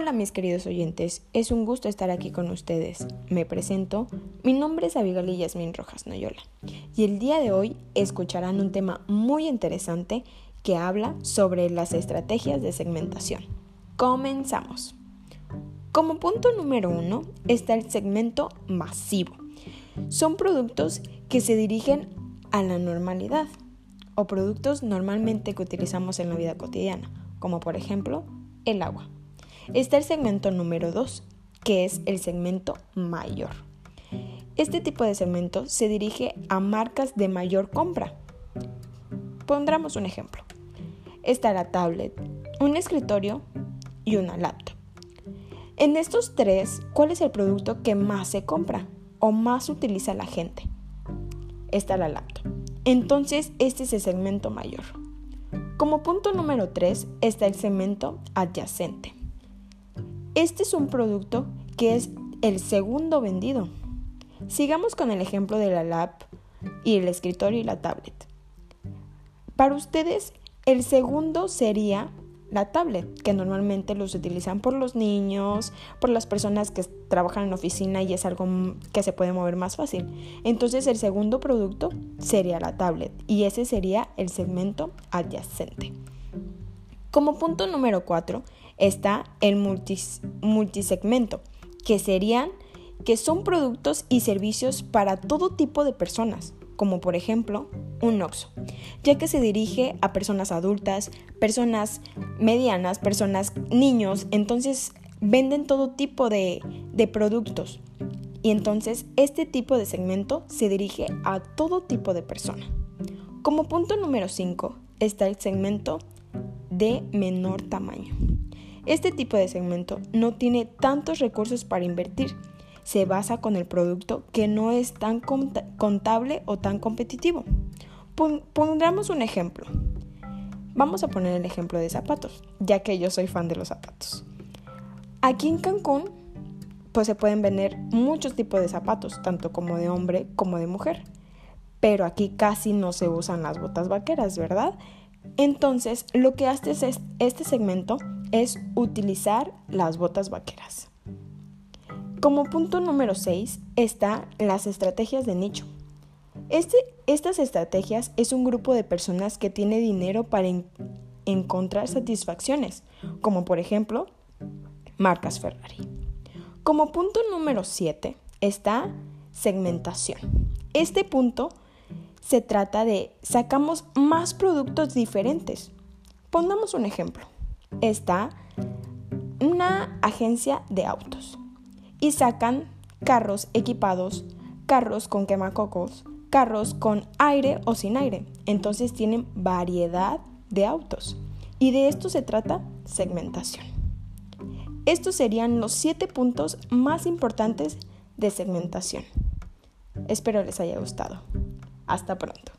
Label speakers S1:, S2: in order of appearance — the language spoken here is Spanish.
S1: Hola mis queridos oyentes, es un gusto estar aquí con ustedes. Me presento, mi nombre es Abigail Yasmin Rojas Noyola y el día de hoy escucharán un tema muy interesante que habla sobre las estrategias de segmentación. Comenzamos. Como punto número uno está el segmento masivo. Son productos que se dirigen a la normalidad o productos normalmente que utilizamos en la vida cotidiana, como por ejemplo el agua. Está el segmento número 2, que es el segmento mayor. Este tipo de segmento se dirige a marcas de mayor compra. Pondremos un ejemplo. Está la tablet, un escritorio y una laptop. En estos tres, ¿cuál es el producto que más se compra o más utiliza la gente? Está la laptop. Entonces, este es el segmento mayor. Como punto número 3 está el segmento adyacente. Este es un producto que es el segundo vendido. Sigamos con el ejemplo de la lap y el escritorio y la tablet. Para ustedes, el segundo sería la tablet, que normalmente los utilizan por los niños, por las personas que trabajan en oficina y es algo que se puede mover más fácil. Entonces el segundo producto sería la tablet y ese sería el segmento adyacente. Como punto número 4 está el multisegmento, que serían que son productos y servicios para todo tipo de personas, como por ejemplo un OXO, ya que se dirige a personas adultas, personas medianas, personas niños, entonces venden todo tipo de, de productos. Y entonces este tipo de segmento se dirige a todo tipo de persona. Como punto número 5 está el segmento de menor tamaño. Este tipo de segmento no tiene tantos recursos para invertir. Se basa con el producto que no es tan contable o tan competitivo. Pondremos un ejemplo. Vamos a poner el ejemplo de zapatos, ya que yo soy fan de los zapatos. Aquí en Cancún, pues se pueden vender muchos tipos de zapatos, tanto como de hombre como de mujer. Pero aquí casi no se usan las botas vaqueras, ¿verdad? Entonces, lo que hace este segmento es utilizar las botas vaqueras. Como punto número 6 está las estrategias de nicho. Este, estas estrategias es un grupo de personas que tiene dinero para encontrar satisfacciones, como por ejemplo marcas Ferrari. Como punto número 7 está segmentación. Este punto se trata de sacamos más productos diferentes. Pongamos un ejemplo. Está una agencia de autos y sacan carros equipados, carros con quemacocos, carros con aire o sin aire. Entonces tienen variedad de autos. Y de esto se trata segmentación. Estos serían los siete puntos más importantes de segmentación. Espero les haya gustado. Hasta pronto.